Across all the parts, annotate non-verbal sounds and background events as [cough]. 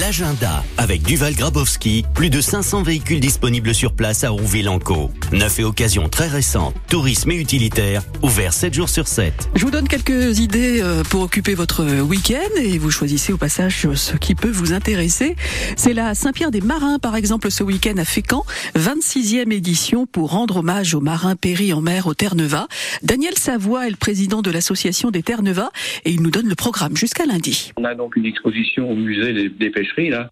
L'agenda avec Duval Grabowski, plus de 500 véhicules disponibles sur place à Rouville-en-Caux. Neuf et occasions très récentes, tourisme et utilitaire, ouvert 7 jours sur 7. Je vous donne quelques idées euh, pour occuper votre week-end et vous choisissez au passage ce qui peut vous intéresser. C'est la Saint-Pierre-des-Marins par exemple ce week-end à Fécamp, 26e édition pour rendre hommage aux marins péris en mer au Terre-Neuva. Daniel Savoie est le président de l'association des Terre-Neuva et il nous donne le programme jusqu'à lundi. On a donc une exposition au musée des, des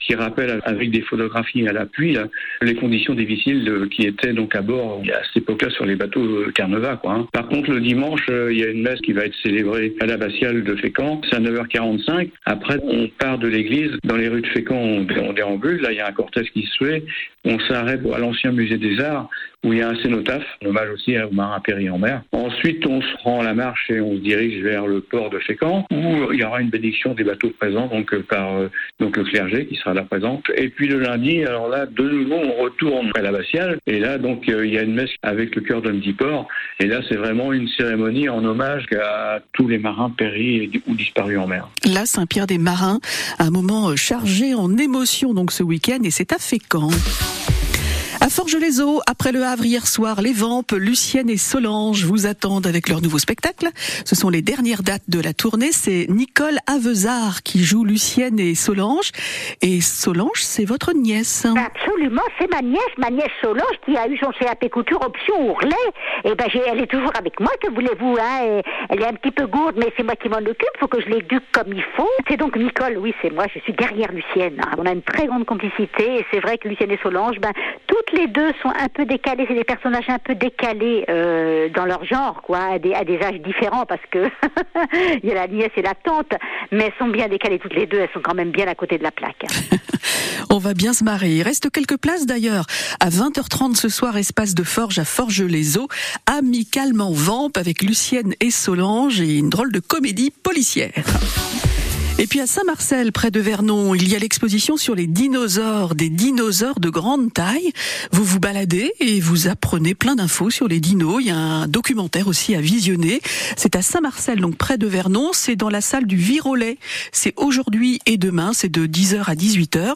qui rappelle avec des photographies à l'appui les conditions difficiles qui étaient donc à bord à cette époque-là sur les bateaux euh, Carneva. Hein. Par contre, le dimanche, euh, il y a une messe qui va être célébrée à l'abbatiale de Fécamp. C'est à 9h45. Après, on part de l'église. Dans les rues de Fécamp, on, on déambule. Là, il y a un cortège qui se fait. On s'arrête à l'ancien musée des Arts où il y a un cénotaphe, hommage aussi aux marins péris en mer. Ensuite, on se rend la marche et on se dirige vers le port de Fécamp, où il y aura une bénédiction des bateaux présents, donc euh, par donc le clergé qui sera là présent. Et puis le lundi, alors là, de nouveau, on retourne à l'abbatiale, et là, donc, euh, il y a une messe avec le cœur d'un petit port, et là, c'est vraiment une cérémonie en hommage à tous les marins péris ou disparus en mer. Là, Saint-Pierre-des-Marins, un moment chargé en émotions donc ce week-end et c'est Fécamp. À Forges-les-Eaux, après le Havre hier soir, les Vampes, Lucienne et Solange vous attendent avec leur nouveau spectacle. Ce sont les dernières dates de la tournée. C'est Nicole Avezard qui joue Lucienne et Solange. Et Solange, c'est votre nièce. Absolument, c'est ma nièce, ma nièce Solange qui a eu son CAP couture option ourlet. Et ben, j'ai- elle est toujours avec moi, que voulez-vous, hein? elle est un petit peu gourde, mais c'est moi qui m'en occupe. Faut que je l'éduque comme il faut. C'est donc Nicole, oui, c'est moi. Je suis derrière Lucienne. On a une très grande complicité, et c'est vrai que Lucienne et Solange, ben, toutes les deux sont un peu décalées. C'est des personnages un peu décalés euh, dans leur genre, quoi, à des, âges différents, parce que [laughs] il y a la nièce et la tante, mais elles sont bien décalées toutes les deux. Elles sont quand même bien à côté de la plaque. [laughs] On va bien se marrer. Il reste quelques places d'ailleurs. À 20h30 ce soir, espace de Forge à Forges-les-Eaux, amicalement Vamp avec Lucienne et Solange et une drôle de comédie policière. Et puis à Saint-Marcel, près de Vernon, il y a l'exposition sur les dinosaures, des dinosaures de grande taille. Vous vous baladez et vous apprenez plein d'infos sur les dinos. Il y a un documentaire aussi à visionner. C'est à Saint-Marcel, donc près de Vernon. C'est dans la salle du Virolet. C'est aujourd'hui et demain. C'est de 10h à 18h.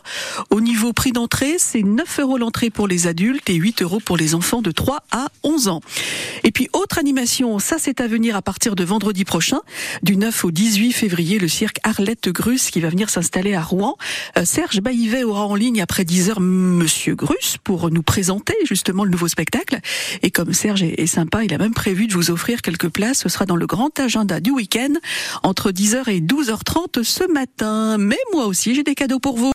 Au niveau prix d'entrée, c'est 9 euros l'entrée pour les adultes et 8 euros pour les enfants de 3 à 11 ans. Et puis autre animation, ça c'est à venir à partir de vendredi prochain, du 9 au 18 février, le cirque Arlette Grus qui va venir s'installer à Rouen. Euh, Serge Baillivet aura en ligne après 10 heures Monsieur Grus pour nous présenter justement le nouveau spectacle. Et comme Serge est, est sympa, il a même prévu de vous offrir quelques places. Ce sera dans le grand agenda du week-end entre 10h et 12h30 ce matin. Mais moi aussi, j'ai des cadeaux pour vous.